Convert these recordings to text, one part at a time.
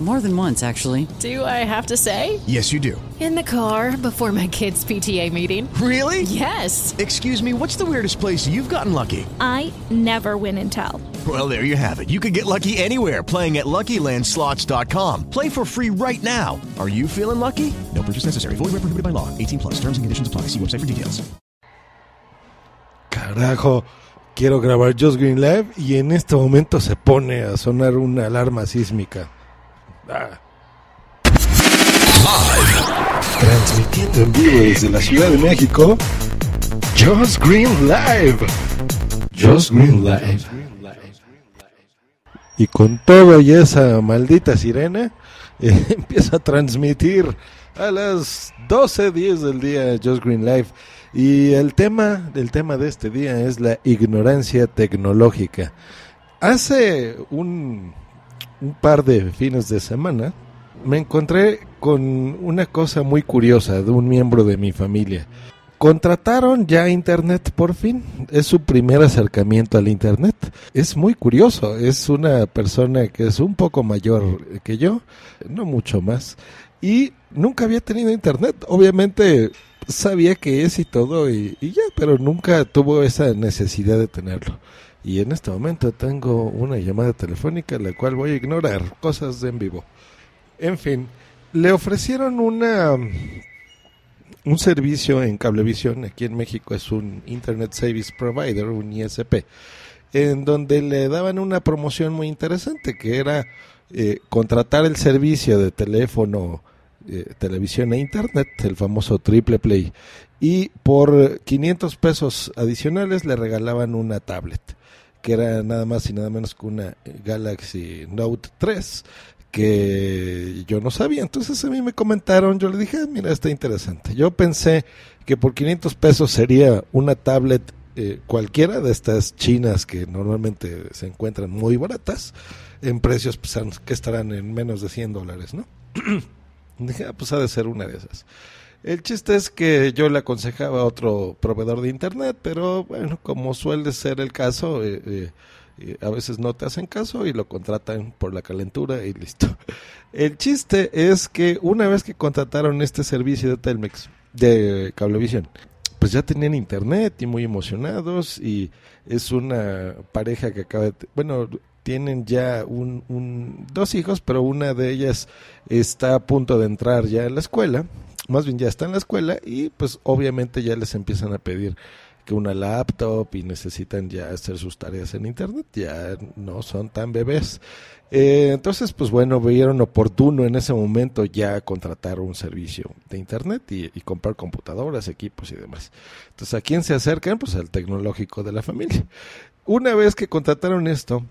More than once, actually. Do I have to say? Yes, you do. In the car before my kids' PTA meeting. Really? Yes. Excuse me, what's the weirdest place you've gotten lucky? I never win and tell. Well, there you have it. You can get lucky anywhere playing at LuckyLandSlots.com. Play for free right now. Are you feeling lucky? No purchase necessary. Void where prohibited by law. 18 plus. Terms and conditions apply. See website for details. Carajo, quiero grabar Just Green Live y en este momento se pone a sonar una alarma sísmica. Ah. Transmitiendo en vivo desde la Ciudad de México, Just Green Live. Just Green Live. Y con todo y esa maldita sirena, eh, empieza a transmitir a las 12.10 del día Just Green Live. Y el tema, el tema de este día es la ignorancia tecnológica. Hace un, un par de fines de semana me encontré con una cosa muy curiosa de un miembro de mi familia. Contrataron ya Internet por fin. Es su primer acercamiento al Internet. Es muy curioso. Es una persona que es un poco mayor que yo, no mucho más. Y nunca había tenido Internet. Obviamente sabía que es y todo y, ya, pero nunca tuvo esa necesidad de tenerlo. Y en este momento tengo una llamada telefónica la cual voy a ignorar. Cosas en vivo. En fin, le ofrecieron una un servicio en Cablevisión, aquí en México es un Internet Service Provider, un ISP, en donde le daban una promoción muy interesante, que era eh, contratar el servicio de teléfono, eh, televisión e Internet, el famoso Triple Play, y por 500 pesos adicionales le regalaban una tablet, que era nada más y nada menos que una Galaxy Note 3, que yo no sabía. Entonces a mí me comentaron, yo le dije, ah, mira, está interesante. Yo pensé que por 500 pesos sería una tablet eh, cualquiera de estas chinas que normalmente se encuentran muy baratas, en precios pues, que estarán en menos de 100 dólares, ¿no? dije, ah, pues ha de ser una de esas. El chiste es que yo le aconsejaba a otro proveedor de internet, pero bueno, como suele ser el caso, eh, eh, a veces no te hacen caso y lo contratan por la calentura y listo. El chiste es que una vez que contrataron este servicio de Telmex, de Cablevisión, pues ya tenían internet y muy emocionados y es una pareja que acaba de, bueno, tienen ya un, dos hijos, pero una de ellas está a punto de entrar ya en la escuela, más bien ya está en la escuela y pues obviamente ya les empiezan a pedir que una laptop y necesitan ya hacer sus tareas en internet, ya no son tan bebés. Eh, entonces, pues bueno, vieron oportuno en ese momento ya contratar un servicio de internet y, comprar computadoras, equipos y demás. Entonces, ¿a quién se acercan? Pues al tecnológico de la familia. Una vez que contrataron esto,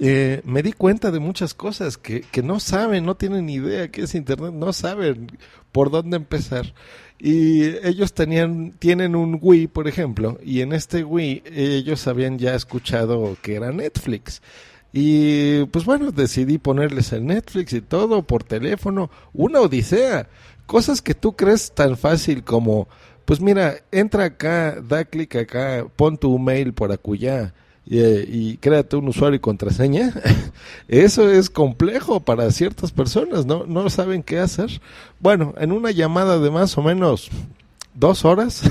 eh, me di cuenta de muchas cosas que, que no saben, no tienen idea qué es Internet, no saben por dónde empezar. Y ellos tenían, tienen un Wii, por ejemplo, y en este Wii ellos habían ya escuchado que era Netflix. Y pues bueno, decidí ponerles el Netflix y todo por teléfono, una odisea, cosas que tú crees tan fácil como, pues mira, entra acá, da clic acá, pon tu mail por acullá y, y, créate un usuario y contraseña, eso es complejo para ciertas personas, ¿no? No saben qué hacer. Bueno, en una llamada de más o menos dos horas,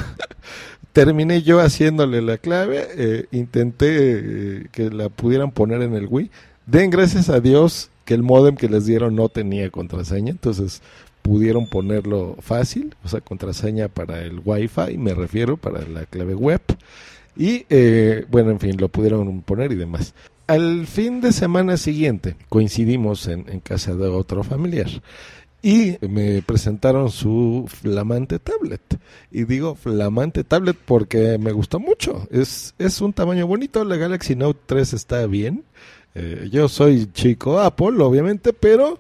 terminé yo haciéndole la clave, eh, intenté eh, que la pudieran poner en el Wii. Den gracias a Dios que el modem que les dieron no tenía contraseña, entonces pudieron ponerlo fácil, o sea, contraseña para el Wi-Fi, me refiero, para la clave web. Y eh, bueno, en fin, lo pudieron poner y demás. Al fin de semana siguiente coincidimos en, casa de otro familiar y me presentaron su flamante tablet. Y digo flamante tablet porque me gustó mucho. Es, es un tamaño bonito. La Galaxy Note 3 está bien. Eh, yo soy chico Apple, obviamente, pero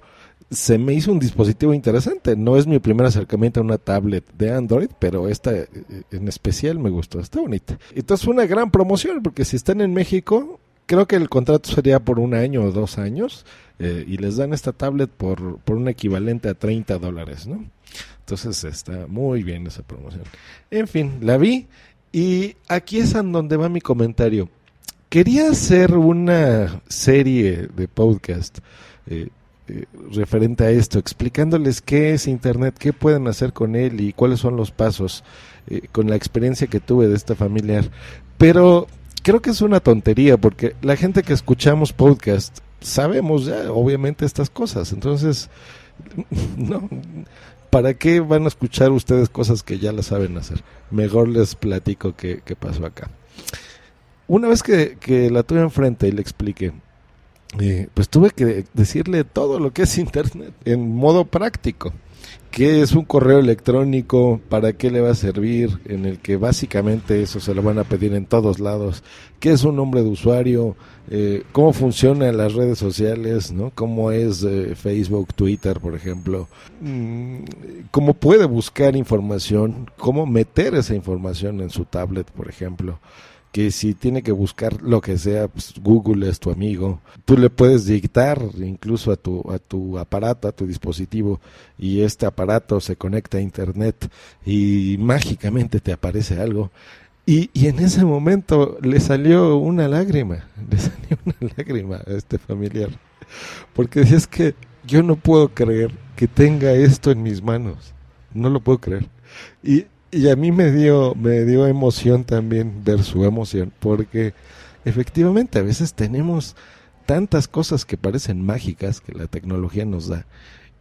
se me hizo un dispositivo interesante. No es mi primer acercamiento a una tablet de Android, pero esta eh, en especial me gustó. Está bonita. Entonces fue una gran promoción porque si están en México, creo que el contrato sería por un año o dos años eh, y les dan esta tablet por, por un equivalente a 30 dólares, ¿no? Entonces está muy bien esa promoción. En fin, la vi y aquí es en donde va mi comentario. Quería hacer una serie de podcast eh, eh, referente a esto, explicándoles qué es Internet, qué pueden hacer con él y cuáles son los pasos eh, con la experiencia que tuve de esta familiar. Pero creo que es una tontería porque la gente que escuchamos podcast sabemos ya obviamente estas cosas. Entonces, no, ¿para qué van a escuchar ustedes cosas que ya las saben hacer? Mejor les platico qué, pasó acá una vez que, que la tuve enfrente y le expliqué, eh, pues tuve que decirle todo lo que es Internet en modo práctico. ¿Qué es un correo electrónico? ¿Para qué le va a servir? En el que básicamente eso se lo van a pedir en todos lados. ¿Qué es un nombre de usuario? Eh, ¿Cómo funcionan las redes sociales? ¿no? ¿Cómo es eh, Facebook, Twitter, por ejemplo? Mm, ¿Cómo puede buscar información? ¿Cómo meter esa información en su tablet, por ejemplo? Que si tiene que buscar lo que sea, pues Google es tu amigo. Tú le puedes dictar incluso a tu, a tu aparato, a tu dispositivo, y este aparato se conecta a Internet y mágicamente te aparece algo. Y, y en ese momento le salió una lágrima, le salió una lágrima a este familiar, porque decía es que yo no puedo creer que tenga esto en mis manos, no lo puedo creer. Y y a mí me dio, me dio emoción también ver su emoción, porque efectivamente a veces tenemos tantas cosas que parecen mágicas que la tecnología nos da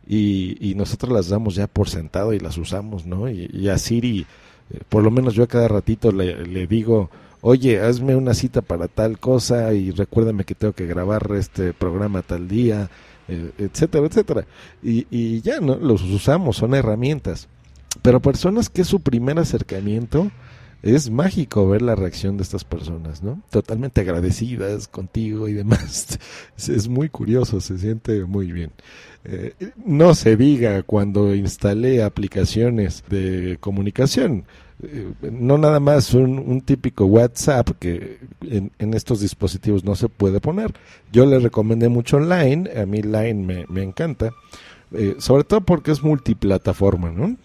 y, y nosotros las damos ya por sentado y las usamos, ¿no? Y, a Siri, eh, por lo menos yo a cada ratito le, le, digo, oye, hazme una cita para tal cosa y recuérdame que tengo que grabar este programa tal día, eh, etcétera, etcétera. Y, y ya, ¿no? Los usamos, son herramientas pero personas que es su primer acercamiento, es mágico ver la reacción de estas personas, ¿no? Totalmente agradecidas contigo y demás. Es, muy curioso, se siente muy bien. Eh, no se diga cuando instalé aplicaciones de comunicación. Eh, no nada más un, típico WhatsApp que en, estos dispositivos no se puede poner. Yo le recomendé mucho Line, a mí Line me, encanta, eh, sobre todo porque es multiplataforma, ¿no?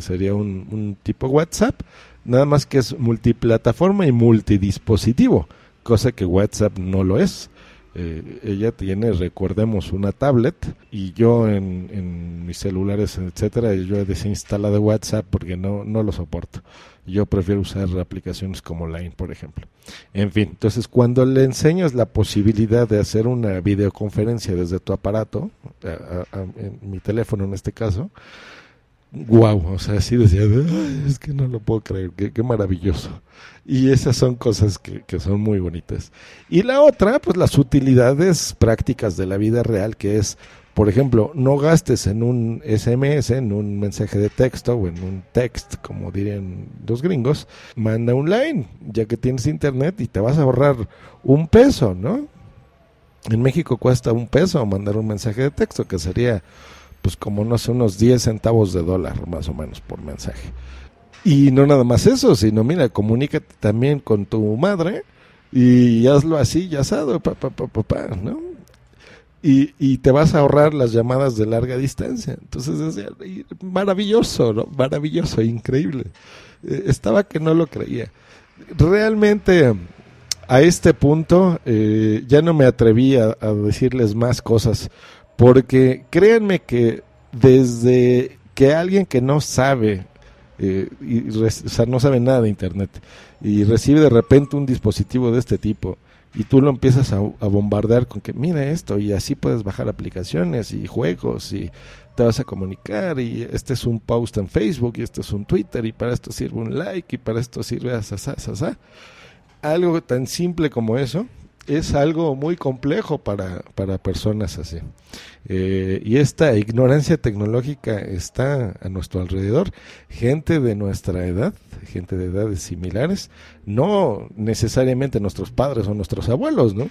Sería un, tipo WhatsApp, nada más que es multiplataforma y multidispositivo, cosa que WhatsApp no lo es. Eh, ella tiene, recordemos, una tablet y yo en, mis celulares, etcétera, yo he desinstalado WhatsApp porque no, no lo soporto. Yo prefiero usar aplicaciones como Line, por ejemplo. En fin, entonces cuando le enseñas la posibilidad de hacer una videoconferencia desde tu aparato, en mi teléfono en este caso, wow, o sea, así decía, es que no lo puedo creer, qué, maravilloso. Y esas son cosas que, que, son muy bonitas. Y la otra, pues las utilidades prácticas de la vida real, que es, por ejemplo, no gastes en un SMS, en un mensaje de texto o en un text, como dirían los gringos, manda un line, ya que tienes internet y te vas a ahorrar un peso, ¿no? En México cuesta un peso mandar un mensaje de texto, que sería pues como no sé, unos 10 centavos de dólar más o menos por mensaje. Y no nada más eso, sino mira, comunícate también con tu madre y hazlo así, ya asado, papá, papá, ¿no? Y, y, te vas a ahorrar las llamadas de larga distancia. Entonces, es maravilloso, ¿no? Maravilloso, increíble. Eh, estaba que no lo creía. Realmente, a este punto, eh, ya no me atreví a decirles más cosas porque créanme que desde que alguien que no sabe, eh, y, no sabe nada de Internet, y recibe de repente un dispositivo de este tipo, y tú lo empiezas a, bombardear con que mira esto, y así puedes bajar aplicaciones y juegos, y te vas a comunicar, y este es un post en Facebook, y este es un Twitter, y para esto sirve un like, y para esto sirve asá, Algo tan simple como eso, es algo muy complejo para, para personas así. Eh, y esta ignorancia tecnológica está a nuestro alrededor. Gente de nuestra edad, gente de edades similares, no necesariamente nuestros padres o nuestros abuelos, ¿no?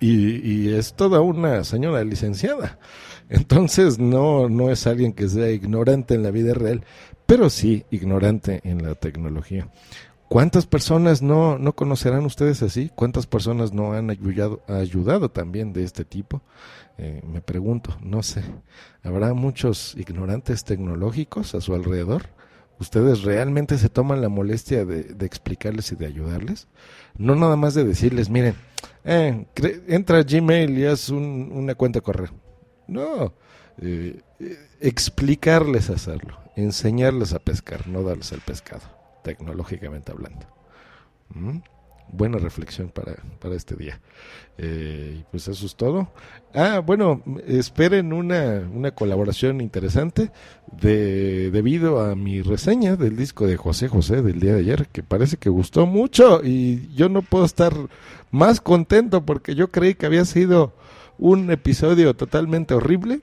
Y, y es toda una señora licenciada. Entonces no, no es alguien que sea ignorante en la vida real, pero sí ignorante en la tecnología ¿Cuántas personas no, no conocerán ustedes así? ¿Cuántas personas no han ayudado, ayudado también de este tipo? Eh, me pregunto, no sé. ¿Habrá muchos ignorantes tecnológicos a su alrededor? ¿Ustedes realmente se toman la molestia de, explicarles y de ayudarles? No nada más de decirles, miren, eh, entra a Gmail y haz un, una cuenta correo. No, eh, explicarles hacerlo, enseñarles a pescar, no darles el pescado, tecnológicamente hablando. ¿Mm? Buena reflexión para, para este día. Eh, pues eso es todo. Ah, bueno, esperen una, una colaboración interesante de, debido a mi reseña del disco de José José del día de ayer, que parece que gustó mucho y yo no puedo estar más contento porque yo creí que había sido un episodio totalmente horrible.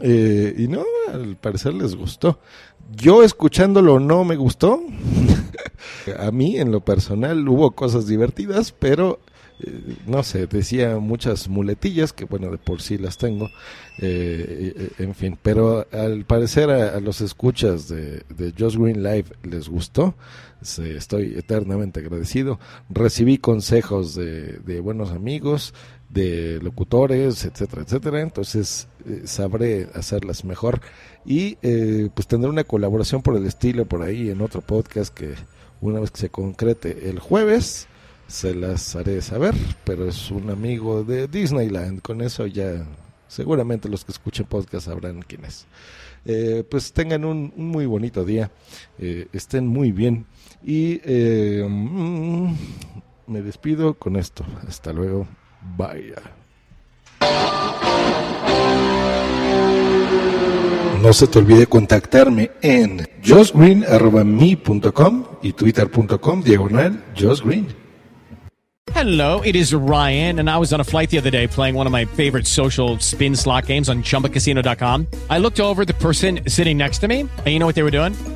Eh, y no, al parecer les gustó. Yo escuchándolo no me gustó. a mí, en lo personal, hubo cosas divertidas, pero eh, no sé, decía muchas muletillas, que bueno, de por sí las tengo, eh, eh, en fin, pero al parecer a, a los escuchas de, de Just Green Live les gustó, estoy eternamente agradecido, recibí consejos de, de buenos amigos, de locutores, etcétera, etcétera, entonces eh, sabré hacerlas mejor y eh, pues tendré una colaboración por el estilo por ahí en otro podcast que una vez que se concrete el jueves se las haré saber, pero es un amigo de Disneyland, con eso ya seguramente los que escuchen podcast sabrán quién es. Eh, pues tengan un, un, muy bonito día, eh, estén muy bien. Y eh, mm, me despido con esto. Hasta luego, bye. No se te olvide contactarme en josgreen.me.com y twitter.com diagonal josgreen. Hello, it is Ryan, and I was on a flight the other day playing one of my favorite social spin slot games on chumbacasino.com. I looked over the person sitting next to me, and you know what they were doing?